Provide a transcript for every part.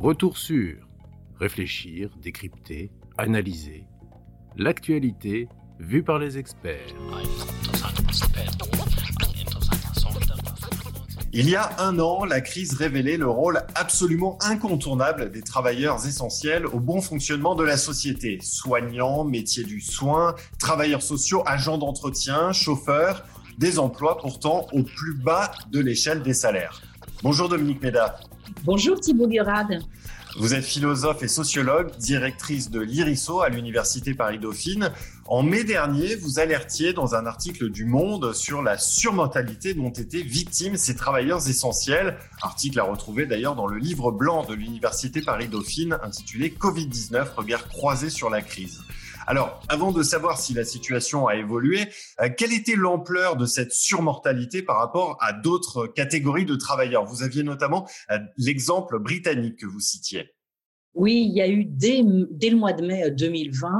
Retour sur réfléchir, décrypter, analyser l'actualité vue par les experts. Il y a un an, la crise révélait le rôle absolument incontournable des travailleurs essentiels au bon fonctionnement de la société. Soignants, métiers du soin, travailleurs sociaux, agents d'entretien, chauffeurs, des emplois pourtant au plus bas de l'échelle des salaires. Bonjour Dominique Méda. Bonjour Thibault Gurade. Vous êtes philosophe et sociologue, directrice de l'IRISO à l'Université Paris-Dauphine. En mai dernier, vous alertiez dans un article du Monde sur la surmortalité dont étaient victimes ces travailleurs essentiels. Article à retrouver d'ailleurs dans le livre blanc de l'Université Paris-Dauphine intitulé Covid-19, regard croisé sur la crise. Alors, avant de savoir si la situation a évolué, euh, quelle était l'ampleur de cette surmortalité par rapport à d'autres catégories de travailleurs? Vous aviez notamment euh, l'exemple britannique que vous citiez. Oui, il y a eu dès, dès le mois de mai 2020 euh,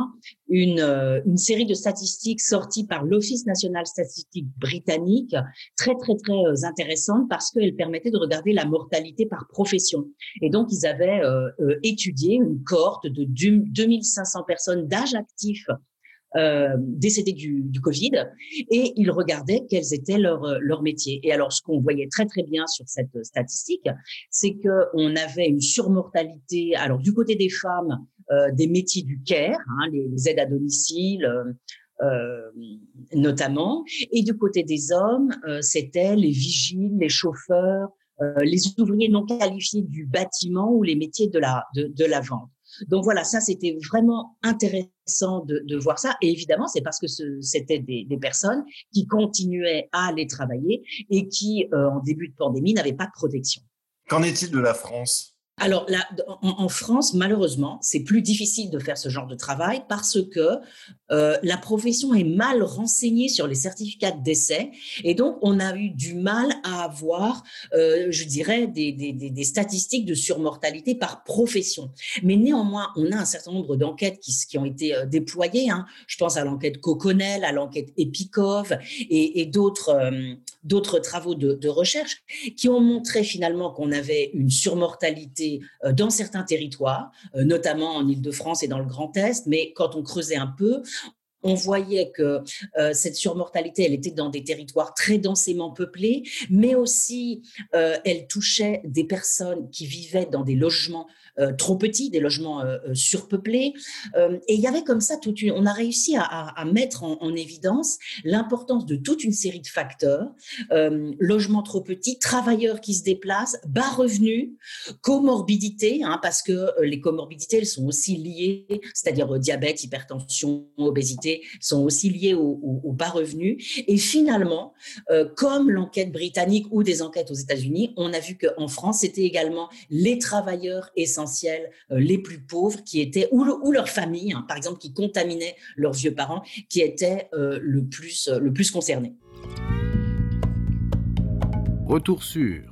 une, euh, une série de statistiques sorties par l'Office national statistique britannique, très très très euh, intéressantes parce qu'elles permettaient de regarder la mortalité par profession. Et donc ils avaient étudié une cohorte de 2500 personnes d'âge actif euh, décédés du, du, Covid et ils regardaient quels étaient leurs leur métiers. Et alors, ce qu'on voyait très très bien sur cette statistique, c'est que on avait une surmortalité. Alors, du côté des femmes, euh, des métiers du care, hein, les, aides à domicile. Euh, notamment, et du côté des hommes, euh, c'était les vigiles, les chauffeurs, euh, les ouvriers non qualifiés du bâtiment ou les métiers de la, de, de la vente. Donc voilà, ça c'était vraiment intéressant de, de, voir ça. Et évidemment, c'est parce que c'était des, des, personnes qui continuaient à aller travailler et qui, euh, en début de pandémie, n'avaient pas de protection. Qu'en est-il de la France? Alors en, France, malheureusement, c'est plus difficile de faire ce genre de travail parce que euh, la profession est mal renseignée sur les certificats de décès et donc on a eu du mal à avoir, euh, je dirais, des, statistiques de surmortalité par profession. Mais néanmoins, on a un certain nombre d'enquêtes qui, ont été euh, déployées. Hein. Je pense à l'enquête Coconel, à l'enquête Epikov et, d'autres travaux de recherche qui ont montré finalement qu'on avait une surmortalité euh, dans certains territoires, euh, notamment en Île-de-France et dans le Grand Est, mais quand on creusait un peu, on voyait que euh, cette surmortalité, elle était dans des territoires très densément peuplés, mais aussi elle touchait des personnes qui vivaient dans des logements trop petits, des logements euh, euh, surpeuplés. et il y avait comme ça toute une, on a réussi à, mettre en, en évidence l'importance de toute une série de facteurs logements trop petits, travailleurs qui se déplacent, bas revenus, comorbidité, hein, parce que les comorbidités elles sont aussi liées, c'est-à-dire diabète, hypertension, obésité, sont aussi liées aux, bas revenus. Et finalement, comme l'enquête britannique ou des enquêtes aux États-Unis, on a vu qu'en France, c'était également les travailleurs essentiels euh, les plus pauvres qui étaient, ou, ou leurs familles, hein, par exemple, qui contaminaient leurs vieux parents, qui étaient euh, le, plus, euh, le plus concernés. Retour sur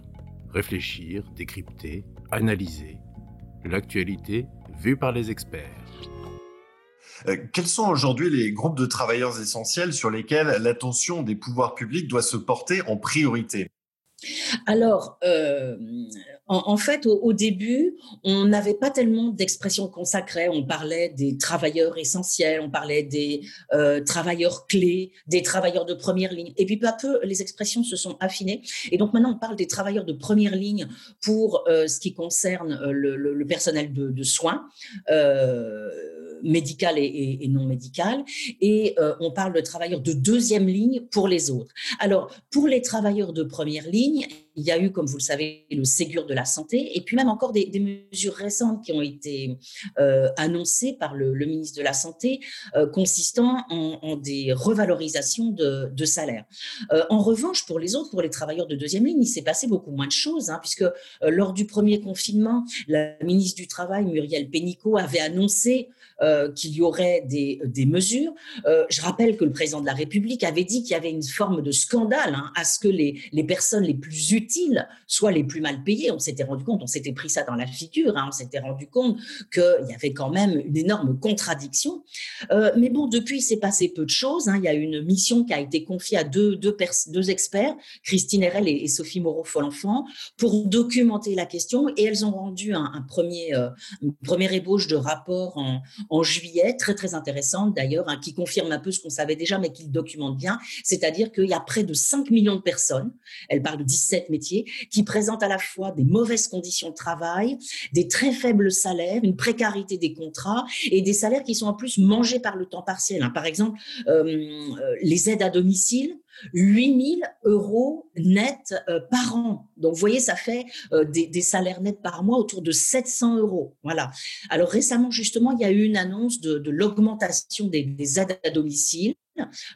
réfléchir, décrypter, analyser l'actualité vue par les experts. quels sont aujourd'hui les groupes de travailleurs essentiels sur lesquels l'attention des pouvoirs publics doit se porter en priorité? Alors, euh, en, fait, au, début, on n'avait pas tellement d'expressions consacrées. On parlait des travailleurs essentiels, on parlait des euh, travailleurs clés, des travailleurs de première ligne. Et puis peu à peu, les expressions se sont affinées. Et donc maintenant, on parle des travailleurs de première ligne pour euh, ce qui concerne le, personnel de, soins. Médical et, non médical, et on parle de travailleurs de deuxième ligne pour les autres. Alors, pour les travailleurs de première ligne, Yeah. Il y a eu, comme vous le savez, le Ségur de la santé, et puis même encore des, mesures récentes qui ont été euh, annoncées par le, ministre de la Santé, euh, consistant en, des revalorisations de, de salaire. Euh, en revanche, pour les autres, pour les travailleurs de deuxième ligne, il s'est passé beaucoup moins de choses, hein, puisque lors du premier confinement, la ministre du Travail, Muriel Pénicaud, avait annoncé qu'il y aurait des, mesures. je rappelle que le président de la République avait dit qu'il y avait une forme de scandale hein, à ce que les personnes les plus utiles soient les plus mal payés. On s'était rendu compte, on s'était pris ça dans la figure, hein, on s'était rendu compte qu'il y avait quand même une énorme contradiction. Euh, mais bon, depuis, il s'est passé peu de choses. Hein. Il y a une mission qui a été confiée à deux, deux, experts, Christine Herel et, Sophie Moreau-Folenfant, pour documenter la question. Et elles ont rendu un, premier, euh, une première ébauche de rapport en, juillet, très très intéressante d'ailleurs, hein, qui confirme un peu ce qu'on savait déjà, mais qui le documente bien. C'est-à-dire qu'il y a près de 5 millions de personnes, elle parle de 17 qui présentent à la fois des mauvaises conditions de travail, des très faibles salaires, une précarité des contrats et des salaires qui sont en plus mangés par le temps partiel. Hein. Par exemple, euh, euh, les aides à domicile, 8 000 euros nets euh, par an. Donc, vous voyez, ça fait des, salaires nets par mois autour de 700 euros. Voilà. Alors, récemment, justement, il y a eu une annonce de, l'augmentation des, aides à domicile.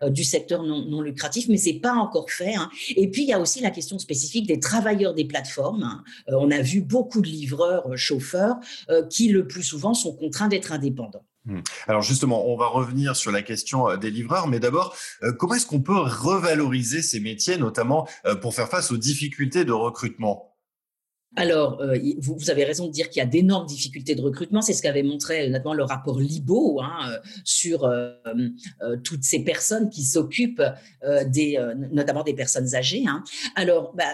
Du secteur non, lucratif, mais c'est pas encore fait. Hein. Et puis il y a aussi la question spécifique des travailleurs des plateformes. Hein. on a vu beaucoup de livreurs, chauffeurs, qui le plus souvent sont contraints d'être indépendants. Hmm. Alors justement, on va revenir sur la question euh, des livreurs, mais d'abord, euh, comment est-ce qu'on peut revaloriser ces métiers, notamment euh, pour faire face aux difficultés de recrutement? Alors, vous, avez raison de dire qu'il y a d'énormes difficultés de recrutement. C'est ce qu'avait montré notamment le rapport Libo hein, sur toutes ces personnes qui s'occupent des, notamment des personnes âgées. Hein. Alors, bah,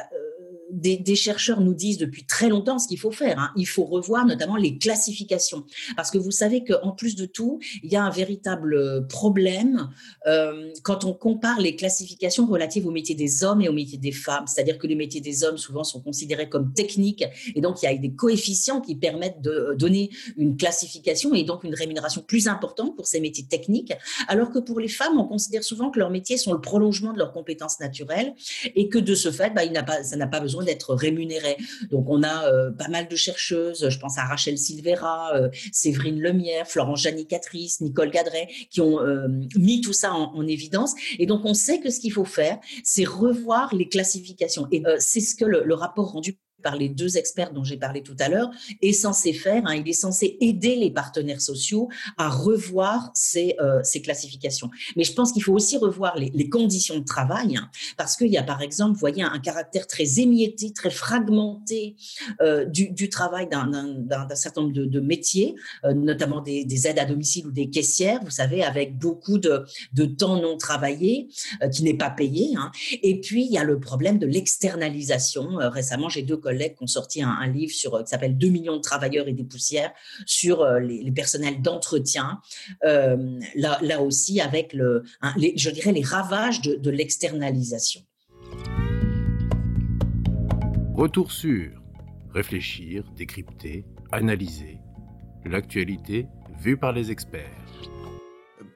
des, chercheurs nous disent depuis très longtemps ce qu'il faut faire. Hein. Il faut revoir notamment les classifications. Parce que vous savez qu'en plus de tout, il y a un véritable problème euh, quand on compare les classifications relatives aux métiers des hommes et aux métiers des femmes. C'est-à-dire que les métiers des hommes souvent sont considérés comme techniques et donc il y a des coefficients qui permettent de donner une classification et donc une rémunération plus importante pour ces métiers techniques. Alors que pour les femmes, on considère souvent que leurs métiers sont le prolongement de leurs compétences naturelles et que de ce fait, bah, ça n'a pas besoin d'être rémunéré. Donc, on a euh, pas mal de chercheuses, je pense à Rachel Silvera, euh, Séverine Lemierre, Florence Janicatrice, Nicole Gadret, qui ont euh, mis tout ça en, évidence. Et donc, on sait que ce qu'il faut faire, c'est revoir les classifications. Et c'est ce que le rapport rendu par les deux experts dont j'ai parlé tout à l'heure, est censé faire. Hein, il est censé aider les partenaires sociaux à revoir ces, euh, ces classifications. Mais je pense qu'il faut aussi revoir les, les conditions de travail, hein, parce qu'il y a par exemple, vous voyez, un caractère très émietté, très fragmenté euh, du, du, travail d'un certain nombre de, de métiers, euh, notamment des, des, aides à domicile ou des caissières, vous savez, avec beaucoup de, de temps non travaillé euh, qui n'est pas payé. Hein. Et puis, il y a le problème de l'externalisation. Euh, récemment, j'ai deux collègues qui ont sorti un, livre sur, euh, qui s'appelle 2 millions de travailleurs et des poussières sur euh, les, personnels d'entretien. Euh, là, là, aussi, avec, le, je dirais, les ravages de, de l'externalisation. Retour sur réfléchir, décrypter, analyser. L'actualité vue par les experts.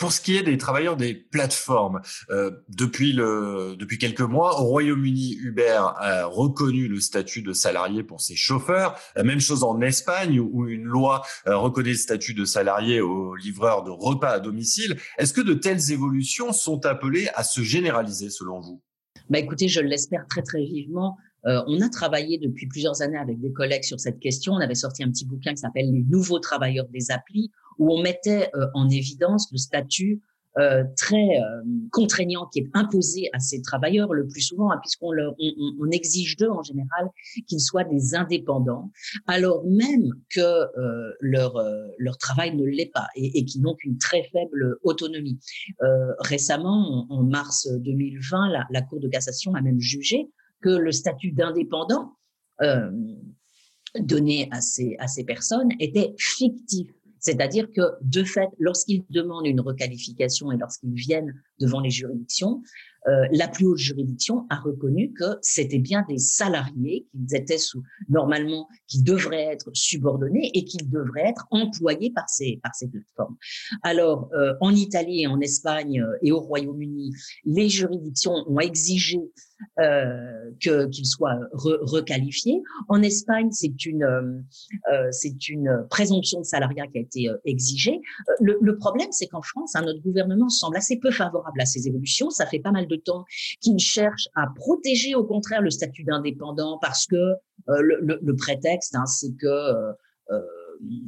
Pour ce qui est des travailleurs des plateformes, euh, depuis, le, depuis quelques mois, au Royaume-Uni, Uber a reconnu le statut de salarié pour ses chauffeurs. La même chose en Espagne, où une loi euh, reconnaît le statut de salarié aux livreurs de repas à domicile. Est-ce que de telles évolutions sont appelées à se généraliser selon vous? Bah écoutez, je l'espère très très vivement. Euh, on a travaillé depuis plusieurs années avec des collègues sur cette question. On avait sorti un petit bouquin qui s'appelle Les nouveaux travailleurs des applis, où on mettait euh, en évidence le statut euh, très euh, contraignant qui est imposé à ces travailleurs le plus souvent, hein, puisqu'on on, on, exige d'eux en général qu'ils soient des indépendants, alors même que euh, leur leur travail ne l'est pas et, et qu'ils n'ont qu'une très faible autonomie. récemment, en, en, mars 2020, la, la Cour de cassation a même jugé que le statut d'indépendant donné à ces à ces personnes était fictif c'est-à-dire que, de fait, lorsqu'ils demandent une requalification et lorsqu'ils viennent devant les juridictions, euh, la plus haute juridiction a reconnu que c'était bien des salariés qu'ils étaient sous normalement qui devraient être subordonnés et qu'ils devraient être employés par ces par ces plateformes. Alors euh, en Italie en Espagne euh, et au Royaume-Uni, les juridictions ont exigé euh, que qu'il soit requalifié. En Espagne, c'est une euh, c'est une présomption de salariat qui a été exigée. Le, le, problème, c'est qu'en France, hein, notre gouvernement semble assez peu favorable à ces évolutions. Ça fait pas mal de temps qu'il cherche à protéger au contraire le statut d'indépendant parce que euh, le, le, prétexte, hein, c'est que euh, euh,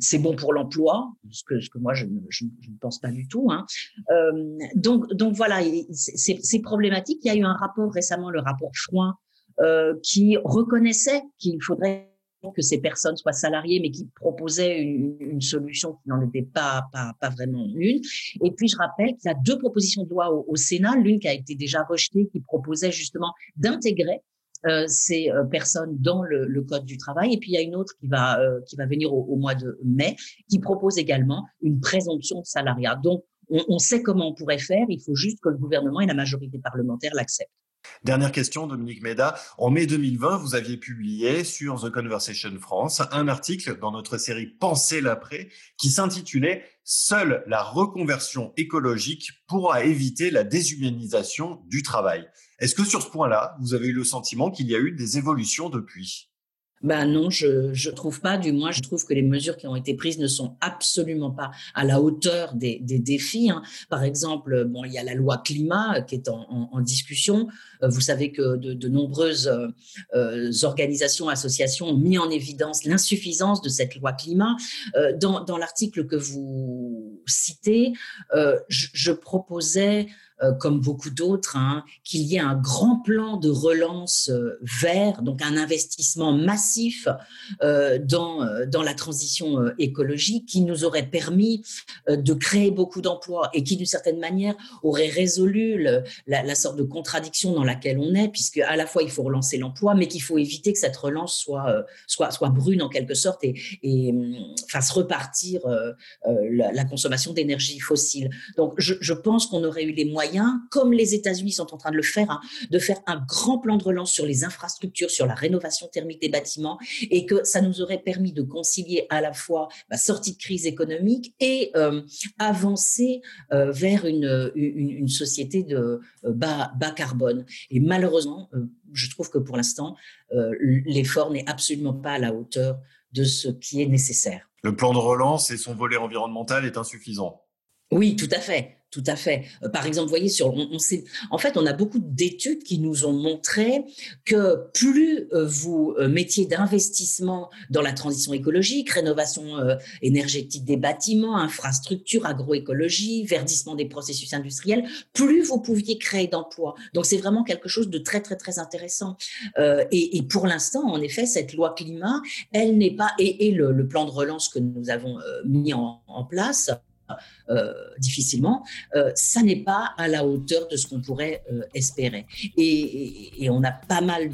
c'est bon pour l'emploi, ce que, moi je ne, pense pas du tout. Hein. Euh, donc, voilà, c'est problématique. Il y a eu un rapport récemment, le rapport Froin, qui reconnaissait qu'il faudrait que ces personnes soient salariées, mais qui proposaient une, solution qui n'en était pas, vraiment une. Et puis, je rappelle qu'il y a deux propositions de loi au, Sénat, l'une qui a été déjà rejetée, qui proposait justement d'intégrer euh, ces euh, personnes dans le, code du travail. Et puis il y a une autre qui va euh, qui va venir au, mois de mai, qui propose également une présomption de salariat. Donc on, on sait comment on pourrait faire. Il faut juste que le gouvernement et la majorité parlementaire l'acceptent. Dernière question, Dominique Méda. En mai 2020, vous aviez publié sur The Conversation France un article dans notre série Penser l'après qui s'intitulait Seule la reconversion écologique pourra éviter la déshumanisation du travail. Est-ce que sur ce point-là, vous avez eu le sentiment qu'il y a eu des évolutions depuis? Ben non, je je trouve pas. Du moins, je trouve que les mesures qui ont été prises ne sont absolument pas à la hauteur des, défis. Hein. Par exemple, bon, il y a la loi climat euh, qui est en, discussion. Euh, vous savez que de, nombreuses euh, organisations, associations ont mis en évidence l'insuffisance de cette loi climat. Dans l'article que vous citez, je proposais euh, comme beaucoup d'autres, hein, qu'il y ait un grand plan de relance euh, vert, donc un investissement massif euh, dans, dans la transition écologique qui nous aurait permis de créer beaucoup d'emplois et qui, d'une certaine manière, aurait résolu la, sorte de contradiction dans laquelle on est, puisque à la fois il faut relancer l'emploi, mais qu'il faut éviter que cette relance soit, soit, soit brune en quelque sorte et, et fasse repartir la, consommation d'énergie fossile. Donc, je pense qu'on aurait eu les moyens comme les États-Unis sont en train de le faire, hein, de faire un grand plan de relance sur les infrastructures, sur la rénovation thermique des bâtiments, et que ça nous aurait permis de concilier à la fois la sortie de crise économique et euh, avancer euh, vers une, une, une, société de euh, bas, bas carbone. Et malheureusement, je trouve que pour l'instant, l'effort n'est absolument pas à la hauteur de ce qui est nécessaire. Le plan de relance et son volet environnemental est insuffisant. Oui, tout à fait. Tout à fait. Euh, par exemple, vous voyez, sur, on, on sait, en fait, on a beaucoup d'études qui nous ont montré que plus euh, vous euh, mettiez d'investissement dans la transition écologique, rénovation énergétique des bâtiments, infrastructures, agroécologie, verdissement des processus industriels, plus vous pouviez créer d'emplois. Donc, c'est vraiment quelque chose de très, très, très intéressant. Et, et, pour l'instant, en effet, cette loi climat, elle n'est pas, et, et le, le, plan de relance que nous avons mis en, en place, euh, difficilement, euh, ça n'est pas à la hauteur de ce qu'on pourrait euh, espérer. Et, on a pas mal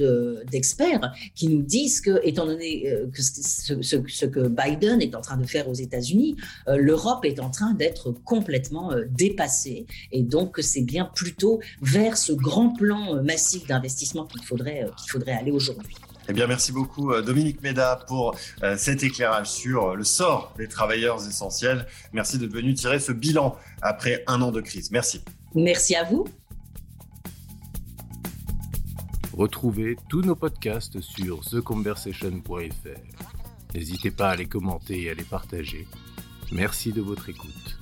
d'experts qui nous disent que, étant donné ce, que Biden est en train de faire aux États-Unis, l'Europe est en train d'être complètement dépassée. Et donc, c'est bien plutôt vers ce grand plan massif d'investissement qu'il faudrait aller aujourd'hui. Eh bien, merci beaucoup euh, Dominique Méda pour euh, cet éclairage sur le sort des travailleurs essentiels. Merci d'être venu tirer ce bilan après un an de crise. Merci. Merci à vous. Retrouvez tous nos podcasts sur theconversation.fr. N'hésitez pas à les commenter et à les partager. Merci de votre écoute.